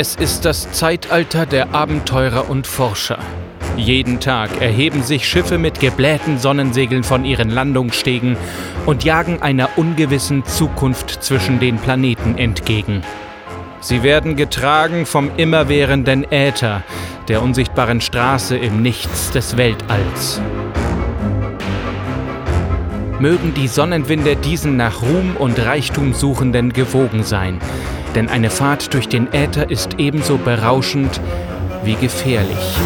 Es ist das Zeitalter der Abenteurer und Forscher. Jeden Tag erheben sich Schiffe mit geblähten Sonnensegeln von ihren Landungsstegen und jagen einer ungewissen Zukunft zwischen den Planeten entgegen. Sie werden getragen vom immerwährenden Äther, der unsichtbaren Straße im Nichts des Weltalls. Mögen die Sonnenwinde diesen nach Ruhm und Reichtum suchenden gewogen sein, denn eine Fahrt durch den Äther ist ebenso berauschend wie gefährlich.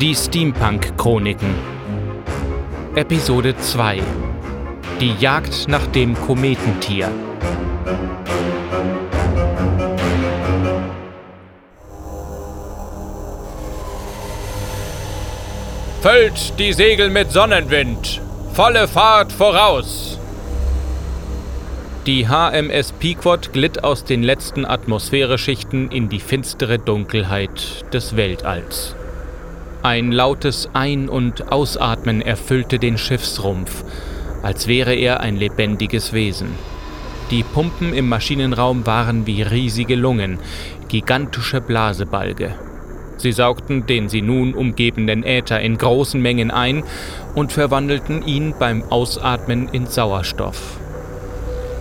Die Steampunk-Chroniken. Episode 2 Die Jagd nach dem Kometentier Füllt die Segel mit Sonnenwind. Volle Fahrt voraus. Die HMS Pequod glitt aus den letzten Atmosphäreschichten in die finstere Dunkelheit des Weltalls. Ein lautes Ein- und Ausatmen erfüllte den Schiffsrumpf, als wäre er ein lebendiges Wesen. Die Pumpen im Maschinenraum waren wie riesige Lungen, gigantische Blasebalge. Sie saugten den sie nun umgebenden Äther in großen Mengen ein und verwandelten ihn beim Ausatmen in Sauerstoff.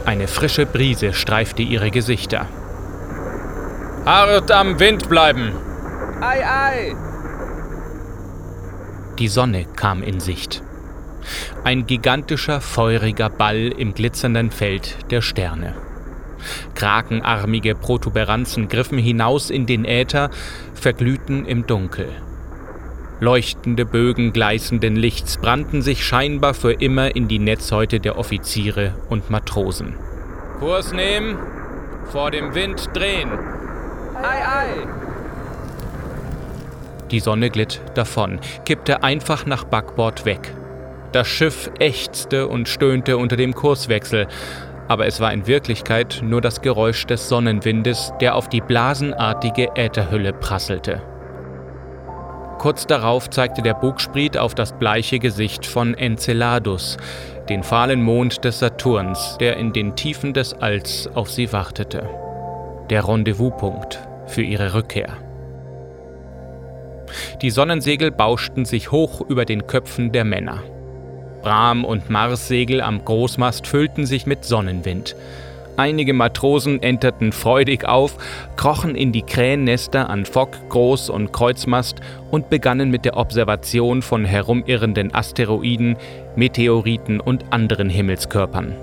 Eine frische Brise streifte ihre Gesichter. Hart am Wind bleiben! Ei, ei! Die Sonne kam in Sicht. Ein gigantischer, feuriger Ball im glitzernden Feld der Sterne. Krakenarmige Protuberanzen griffen hinaus in den Äther, verglühten im Dunkel. Leuchtende Bögen gleißenden Lichts brannten sich scheinbar für immer in die Netzhäute der Offiziere und Matrosen. Kurs nehmen, vor dem Wind drehen. Ei, ei! Die Sonne glitt davon, kippte einfach nach Backbord weg. Das Schiff ächzte und stöhnte unter dem Kurswechsel, aber es war in Wirklichkeit nur das Geräusch des Sonnenwindes, der auf die blasenartige Ätherhülle prasselte. Kurz darauf zeigte der Bugspriet auf das bleiche Gesicht von Enceladus, den fahlen Mond des Saturns, der in den Tiefen des Alls auf sie wartete. Der Rendezvouspunkt für ihre Rückkehr. Die Sonnensegel bauschten sich hoch über den Köpfen der Männer. Bram- und Marssegel am Großmast füllten sich mit Sonnenwind. Einige Matrosen enterten freudig auf, krochen in die Krähennester an Fock, Groß- und Kreuzmast und begannen mit der Observation von herumirrenden Asteroiden, Meteoriten und anderen Himmelskörpern.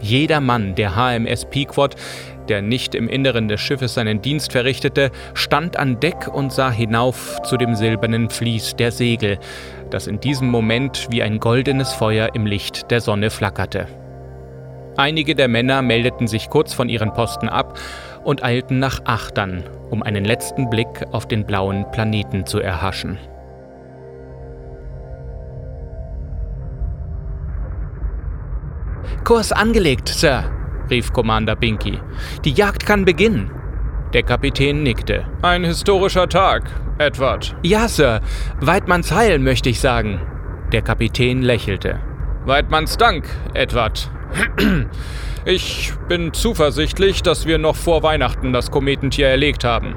Jeder Mann der HMS Pequod, der nicht im Inneren des Schiffes seinen Dienst verrichtete, stand an Deck und sah hinauf zu dem silbernen Vlies der Segel, das in diesem Moment wie ein goldenes Feuer im Licht der Sonne flackerte. Einige der Männer meldeten sich kurz von ihren Posten ab und eilten nach Achtern, um einen letzten Blick auf den blauen Planeten zu erhaschen. Kurs angelegt, Sir, rief Commander Binky. Die Jagd kann beginnen. Der Kapitän nickte. Ein historischer Tag, Edward. Ja, Sir. Weidmanns Heil, möchte ich sagen. Der Kapitän lächelte. Weidmanns Dank, Edward. Ich bin zuversichtlich, dass wir noch vor Weihnachten das Kometentier erlegt haben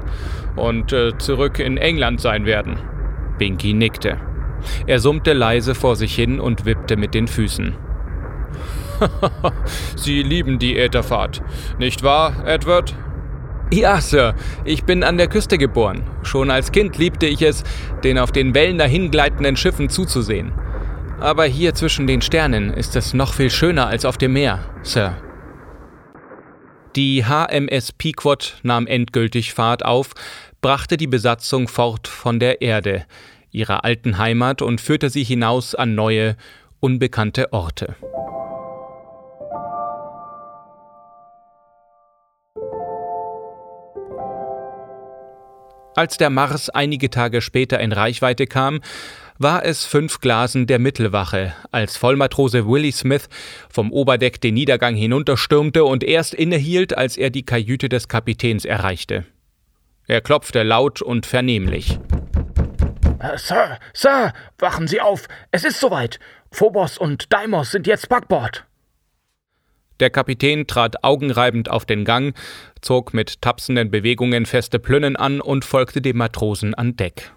und äh, zurück in England sein werden. Binky nickte. Er summte leise vor sich hin und wippte mit den Füßen. Sie lieben die Ätherfahrt, nicht wahr, Edward? Ja, Sir, ich bin an der Küste geboren. Schon als Kind liebte ich es, den auf den Wellen dahingleitenden Schiffen zuzusehen. Aber hier zwischen den Sternen ist es noch viel schöner als auf dem Meer, Sir. Die HMS Pequod nahm endgültig Fahrt auf, brachte die Besatzung fort von der Erde, ihrer alten Heimat und führte sie hinaus an neue, unbekannte Orte. Als der Mars einige Tage später in Reichweite kam, war es fünf Glasen der Mittelwache, als Vollmatrose Willie Smith vom Oberdeck den Niedergang hinunterstürmte und erst innehielt, als er die Kajüte des Kapitäns erreichte. Er klopfte laut und vernehmlich. Äh, Sir, Sir, wachen Sie auf. Es ist soweit. Phobos und Deimos sind jetzt Backbord. Der Kapitän trat augenreibend auf den Gang, zog mit tapsenden Bewegungen feste Plünnen an und folgte dem Matrosen an Deck.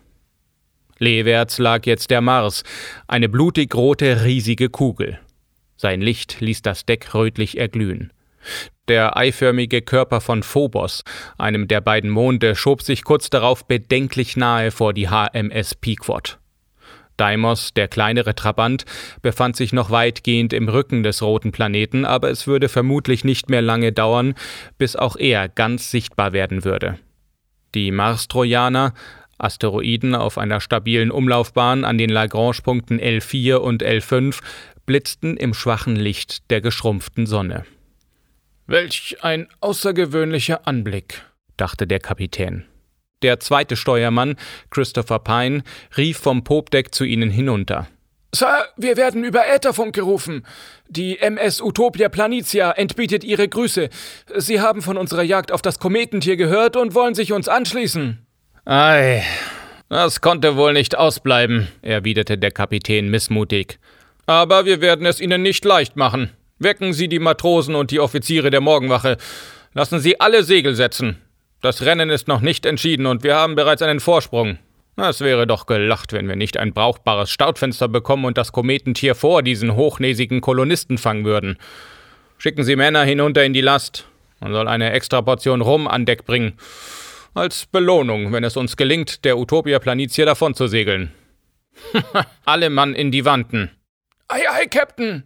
Leewärts lag jetzt der Mars, eine blutig rote, riesige Kugel. Sein Licht ließ das Deck rötlich erglühen. Der eiförmige Körper von Phobos, einem der beiden Monde, schob sich kurz darauf bedenklich nahe vor die HMS Pequod. Deimos, der kleinere Trabant, befand sich noch weitgehend im Rücken des roten Planeten, aber es würde vermutlich nicht mehr lange dauern, bis auch er ganz sichtbar werden würde. Die Mars-Trojaner, Asteroiden auf einer stabilen Umlaufbahn an den Lagrange-Punkten L4 und L5, blitzten im schwachen Licht der geschrumpften Sonne. Welch ein außergewöhnlicher Anblick, dachte der Kapitän. Der zweite Steuermann, Christopher Pine, rief vom Popdeck zu ihnen hinunter. Sir, wir werden über Ätherfunk gerufen. Die MS Utopia Planitia entbietet ihre Grüße. Sie haben von unserer Jagd auf das Kometentier gehört und wollen sich uns anschließen. Ei, das konnte wohl nicht ausbleiben, erwiderte der Kapitän missmutig. Aber wir werden es Ihnen nicht leicht machen. Wecken Sie die Matrosen und die Offiziere der Morgenwache. Lassen Sie alle Segel setzen. Das Rennen ist noch nicht entschieden und wir haben bereits einen Vorsprung. Es wäre doch gelacht, wenn wir nicht ein brauchbares Stautfenster bekommen und das Kometentier vor diesen hochnäsigen Kolonisten fangen würden. Schicken Sie Männer hinunter in die Last. Man soll eine extra Portion Rum an Deck bringen. Als Belohnung, wenn es uns gelingt, der Utopia Planitia davon zu segeln. Alle Mann in die Wanten. Ei, ei, Captain!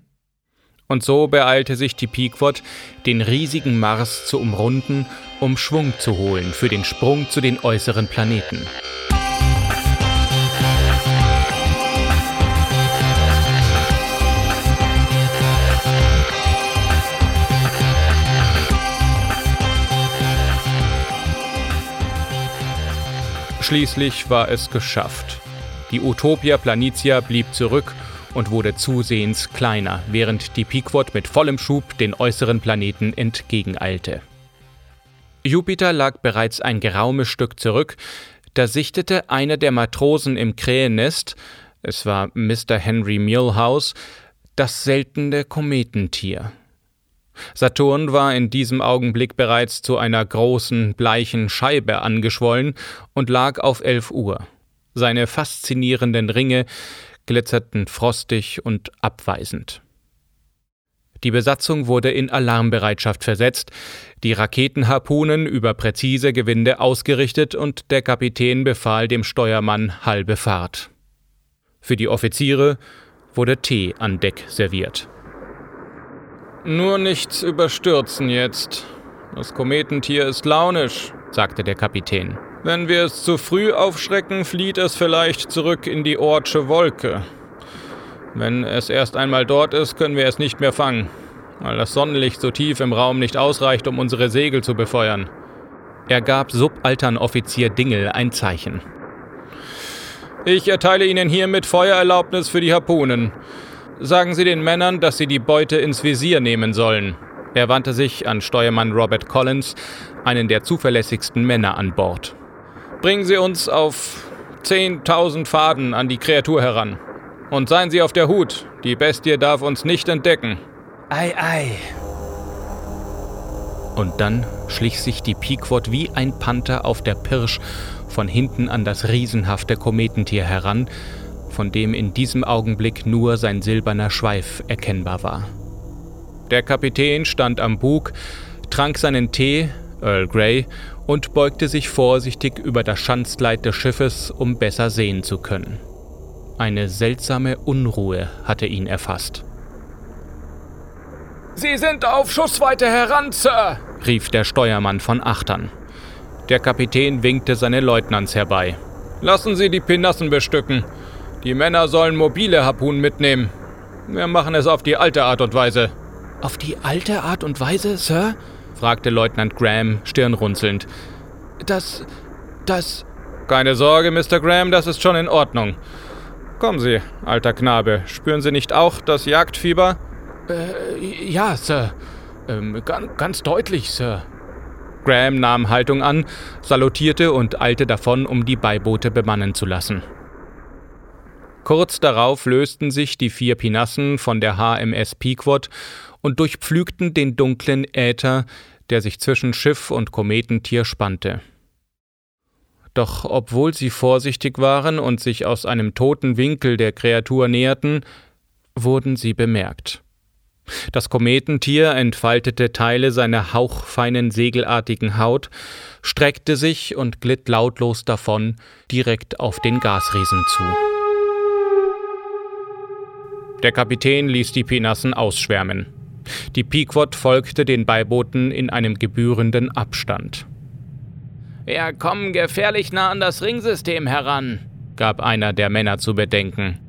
Und so beeilte sich die Pequod, den riesigen Mars zu umrunden, um Schwung zu holen für den Sprung zu den äußeren Planeten. Schließlich war es geschafft. Die Utopia Planitia blieb zurück und wurde zusehends kleiner, während die Pequod mit vollem Schub den äußeren Planeten entgegeneilte. Jupiter lag bereits ein geraumes Stück zurück, da sichtete einer der Matrosen im Krähennest, es war Mr. Henry Millhouse, das seltene Kometentier. Saturn war in diesem Augenblick bereits zu einer großen, bleichen Scheibe angeschwollen und lag auf elf Uhr. Seine faszinierenden Ringe glitzerten frostig und abweisend. Die Besatzung wurde in Alarmbereitschaft versetzt, die Raketenharpunen über präzise Gewinde ausgerichtet und der Kapitän befahl dem Steuermann halbe Fahrt. Für die Offiziere wurde Tee an Deck serviert. Nur nichts überstürzen jetzt. Das Kometentier ist launisch, sagte der Kapitän. Wenn wir es zu früh aufschrecken, flieht es vielleicht zurück in die Ortsche Wolke. Wenn es erst einmal dort ist, können wir es nicht mehr fangen, weil das Sonnenlicht so tief im Raum nicht ausreicht, um unsere Segel zu befeuern. Er gab Subalternoffizier Dingel ein Zeichen. Ich erteile Ihnen hiermit Feuererlaubnis für die Harpunen. Sagen Sie den Männern, dass sie die Beute ins Visier nehmen sollen. Er wandte sich an Steuermann Robert Collins, einen der zuverlässigsten Männer an Bord. Bringen Sie uns auf 10.000 Faden an die Kreatur heran. Und seien Sie auf der Hut, die Bestie darf uns nicht entdecken. Ei, ei. Und dann schlich sich die Pequod wie ein Panther auf der Pirsch von hinten an das riesenhafte Kometentier heran, von dem in diesem Augenblick nur sein silberner Schweif erkennbar war. Der Kapitän stand am Bug, trank seinen Tee, Earl Grey, und beugte sich vorsichtig über das Schanzleit des Schiffes, um besser sehen zu können. Eine seltsame Unruhe hatte ihn erfasst. Sie sind auf Schussweite heran, Sir, rief der Steuermann von Achtern. Der Kapitän winkte seine Leutnants herbei. Lassen Sie die Pinassen bestücken. Die Männer sollen mobile Harpunen mitnehmen. Wir machen es auf die alte Art und Weise. Auf die alte Art und Weise, Sir? Fragte Leutnant Graham stirnrunzelnd. Das. das. Keine Sorge, Mr. Graham, das ist schon in Ordnung. Kommen Sie, alter Knabe, spüren Sie nicht auch das Jagdfieber? Äh, ja, Sir. Ähm, ganz, ganz deutlich, Sir. Graham nahm Haltung an, salutierte und eilte davon, um die Beiboote bemannen zu lassen. Kurz darauf lösten sich die vier Pinassen von der HMS Pequod und durchpflügten den dunklen Äther, der sich zwischen Schiff und Kometentier spannte. Doch obwohl sie vorsichtig waren und sich aus einem toten Winkel der Kreatur näherten, wurden sie bemerkt. Das Kometentier entfaltete Teile seiner hauchfeinen segelartigen Haut, streckte sich und glitt lautlos davon direkt auf den Gasriesen zu. Der Kapitän ließ die Pinassen ausschwärmen. Die Pequod folgte den Beibooten in einem gebührenden Abstand. Wir kommen gefährlich nah an das Ringsystem heran, gab einer der Männer zu bedenken.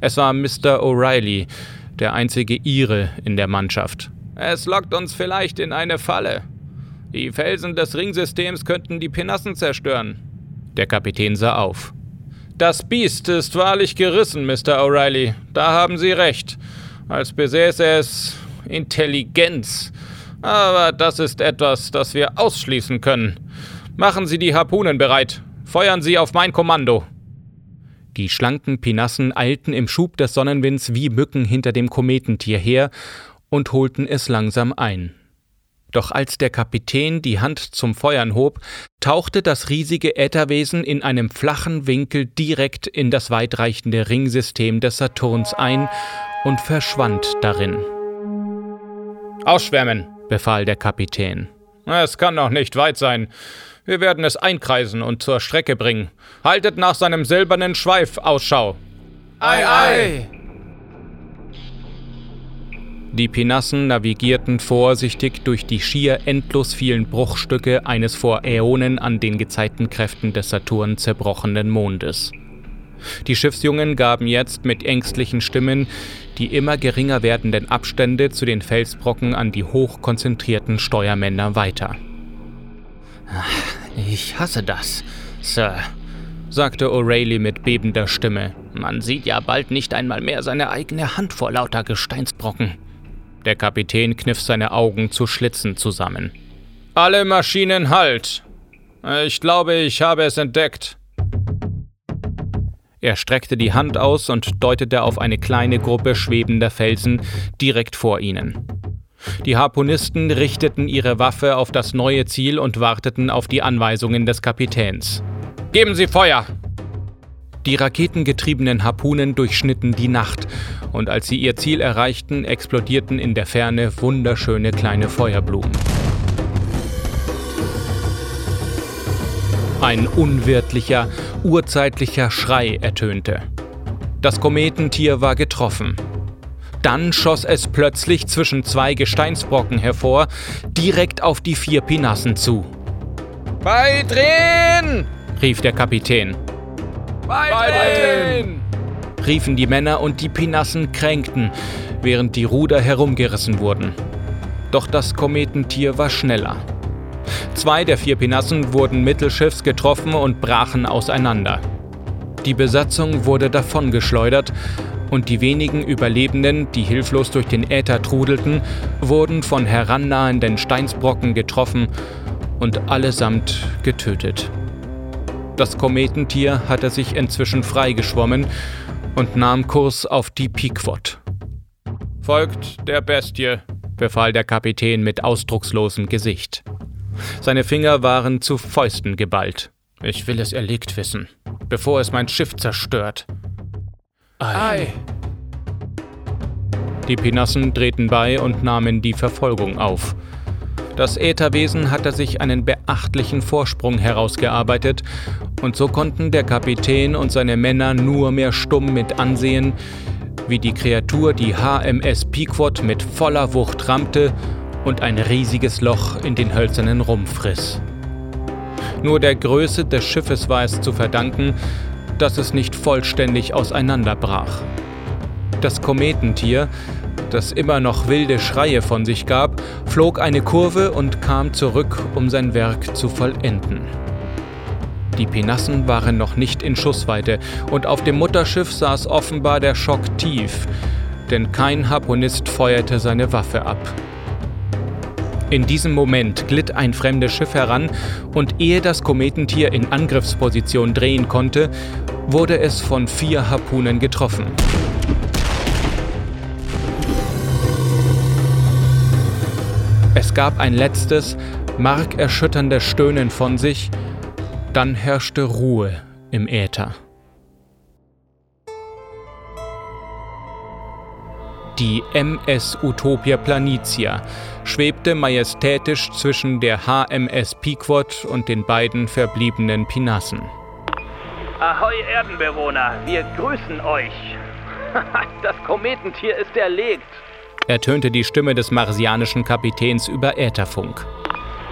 Es war Mr. O'Reilly, der einzige Ire in der Mannschaft. Es lockt uns vielleicht in eine Falle. Die Felsen des Ringsystems könnten die Pinassen zerstören. Der Kapitän sah auf. Das Biest ist wahrlich gerissen, Mr. O'Reilly. Da haben Sie recht. Als besäße es Intelligenz. Aber das ist etwas, das wir ausschließen können. Machen Sie die Harpunen bereit. Feuern Sie auf mein Kommando. Die schlanken Pinassen eilten im Schub des Sonnenwinds wie Mücken hinter dem Kometentier her und holten es langsam ein. Doch als der Kapitän die Hand zum Feuern hob, tauchte das riesige Ätherwesen in einem flachen Winkel direkt in das weitreichende Ringsystem des Saturns ein und verschwand darin. Ausschwärmen, befahl der Kapitän. Es kann noch nicht weit sein. Wir werden es einkreisen und zur Strecke bringen. Haltet nach seinem silbernen Schweif Ausschau. Ei, ei! Die Pinassen navigierten vorsichtig durch die schier endlos vielen Bruchstücke eines vor Äonen an den Gezeitenkräften des Saturn zerbrochenen Mondes. Die Schiffsjungen gaben jetzt mit ängstlichen Stimmen die immer geringer werdenden Abstände zu den Felsbrocken an die hochkonzentrierten Steuermänner weiter. Ich hasse das, Sir, sagte O'Reilly mit bebender Stimme. Man sieht ja bald nicht einmal mehr seine eigene Hand vor lauter Gesteinsbrocken. Der Kapitän kniff seine Augen zu Schlitzen zusammen. Alle Maschinen halt! Ich glaube, ich habe es entdeckt. Er streckte die Hand aus und deutete auf eine kleine Gruppe schwebender Felsen direkt vor ihnen. Die Harpunisten richteten ihre Waffe auf das neue Ziel und warteten auf die Anweisungen des Kapitäns. Geben Sie Feuer! Die raketengetriebenen Harpunen durchschnitten die Nacht, und als sie ihr Ziel erreichten, explodierten in der Ferne wunderschöne kleine Feuerblumen. Ein unwirtlicher, urzeitlicher Schrei ertönte. Das Kometentier war getroffen. Dann schoss es plötzlich zwischen zwei Gesteinsbrocken hervor, direkt auf die vier Pinassen zu. Beidrehen! rief der Kapitän. Beidrehen! riefen die Männer und die Pinassen kränkten, während die Ruder herumgerissen wurden. Doch das Kometentier war schneller. Zwei der vier Pinassen wurden mittelschiffs getroffen und brachen auseinander. Die Besatzung wurde davongeschleudert und die wenigen Überlebenden, die hilflos durch den Äther trudelten, wurden von herannahenden Steinsbrocken getroffen und allesamt getötet. Das Kometentier hatte sich inzwischen freigeschwommen und nahm Kurs auf die Pequod. Folgt der Bestie, befahl der Kapitän mit ausdruckslosem Gesicht. Seine Finger waren zu Fäusten geballt. Ich will es erlegt wissen, bevor es mein Schiff zerstört. Ei. Die Pinassen drehten bei und nahmen die Verfolgung auf. Das Ätherwesen hatte sich einen beachtlichen Vorsprung herausgearbeitet, und so konnten der Kapitän und seine Männer nur mehr stumm mit ansehen, wie die Kreatur die HMS Pequod mit voller Wucht rammte und ein riesiges Loch in den hölzernen Rumpf riss. Nur der Größe des Schiffes war es zu verdanken, dass es nicht vollständig auseinanderbrach. Das Kometentier, das immer noch wilde Schreie von sich gab, flog eine Kurve und kam zurück, um sein Werk zu vollenden. Die Pinassen waren noch nicht in Schussweite und auf dem Mutterschiff saß offenbar der Schock tief, denn kein Harpunist feuerte seine Waffe ab. In diesem Moment glitt ein fremdes Schiff heran und ehe das Kometentier in Angriffsposition drehen konnte, wurde es von vier Harpunen getroffen. Es gab ein letztes, markerschütterndes Stöhnen von sich, dann herrschte Ruhe im Äther. Die MS Utopia Planitia schwebte majestätisch zwischen der HMS Pequod und den beiden verbliebenen Pinassen. Ahoi Erdenbewohner, wir grüßen euch. das Kometentier ist erlegt ertönte die Stimme des marsianischen Kapitäns über Ätherfunk.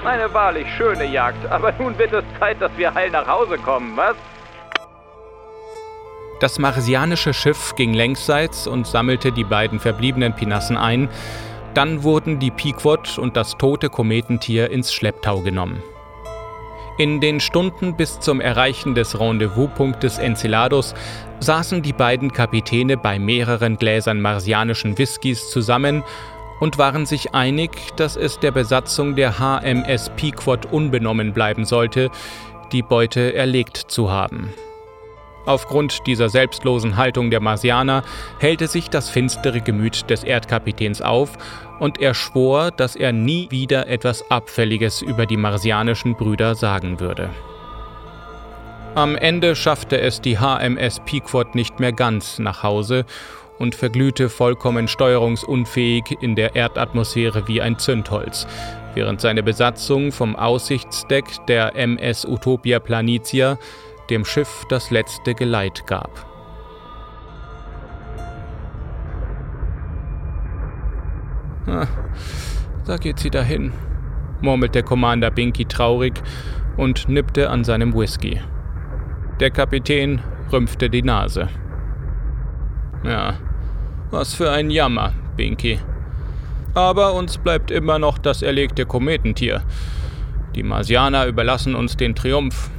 Eine wahrlich schöne Jagd, aber nun wird es Zeit, dass wir heil nach Hause kommen, was? Das marsianische Schiff ging längsseits und sammelte die beiden verbliebenen Pinassen ein. Dann wurden die Pequod und das tote Kometentier ins Schlepptau genommen. In den Stunden bis zum Erreichen des Rendezvouspunktes Enceladus saßen die beiden Kapitäne bei mehreren Gläsern marsianischen Whiskys zusammen und waren sich einig, dass es der Besatzung der HMS Pequod unbenommen bleiben sollte, die Beute erlegt zu haben. Aufgrund dieser selbstlosen Haltung der Marsianer hellte sich das finstere Gemüt des Erdkapitäns auf und er schwor, dass er nie wieder etwas Abfälliges über die marsianischen Brüder sagen würde. Am Ende schaffte es die HMS Pequod nicht mehr ganz nach Hause und verglühte vollkommen steuerungsunfähig in der Erdatmosphäre wie ein Zündholz, während seine Besatzung vom Aussichtsdeck der MS Utopia Planitia dem Schiff das letzte Geleit gab. Da geht sie dahin, murmelte Commander Binky traurig und nippte an seinem Whisky. Der Kapitän rümpfte die Nase. Ja, was für ein Jammer, Binky. Aber uns bleibt immer noch das erlegte Kometentier. Die Marsianer überlassen uns den Triumph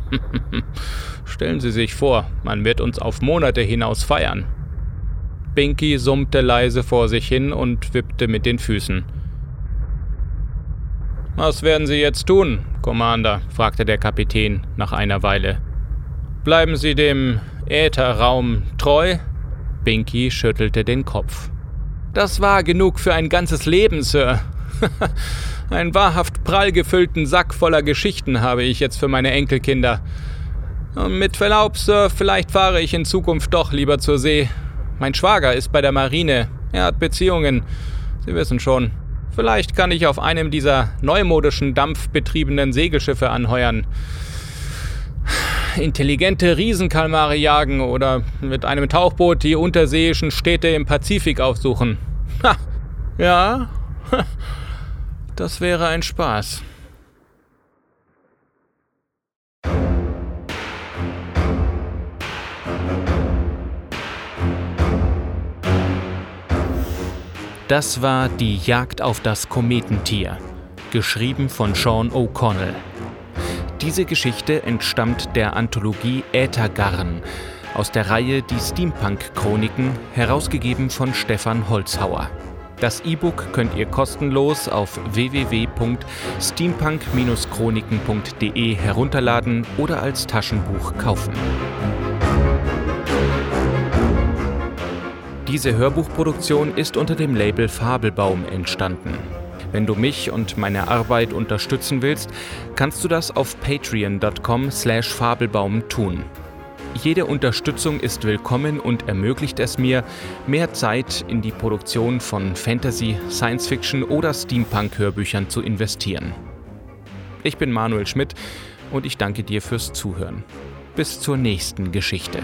Stellen Sie sich vor, man wird uns auf Monate hinaus feiern. Binky summte leise vor sich hin und wippte mit den Füßen. Was werden Sie jetzt tun, Commander? fragte der Kapitän nach einer Weile. Bleiben Sie dem Ätherraum treu? Binky schüttelte den Kopf. Das war genug für ein ganzes Leben, Sir. Einen wahrhaft prall gefüllten Sack voller Geschichten habe ich jetzt für meine Enkelkinder. Mit Verlaub, Sir, vielleicht fahre ich in Zukunft doch lieber zur See. Mein Schwager ist bei der Marine. Er hat Beziehungen. Sie wissen schon. Vielleicht kann ich auf einem dieser neumodischen dampfbetriebenen Segelschiffe anheuern. Intelligente Riesenkalmare jagen oder mit einem Tauchboot die unterseeischen Städte im Pazifik aufsuchen. Ha! Ja, das wäre ein Spaß. Das war Die Jagd auf das Kometentier, geschrieben von Sean O'Connell. Diese Geschichte entstammt der Anthologie Äthergarn aus der Reihe Die Steampunk-Chroniken, herausgegeben von Stefan Holzhauer. Das E-Book könnt ihr kostenlos auf www.steampunk-chroniken.de herunterladen oder als Taschenbuch kaufen. Diese Hörbuchproduktion ist unter dem Label Fabelbaum entstanden. Wenn du mich und meine Arbeit unterstützen willst, kannst du das auf patreon.com/fabelbaum tun. Jede Unterstützung ist willkommen und ermöglicht es mir, mehr Zeit in die Produktion von Fantasy, Science Fiction oder Steampunk-Hörbüchern zu investieren. Ich bin Manuel Schmidt und ich danke dir fürs Zuhören. Bis zur nächsten Geschichte.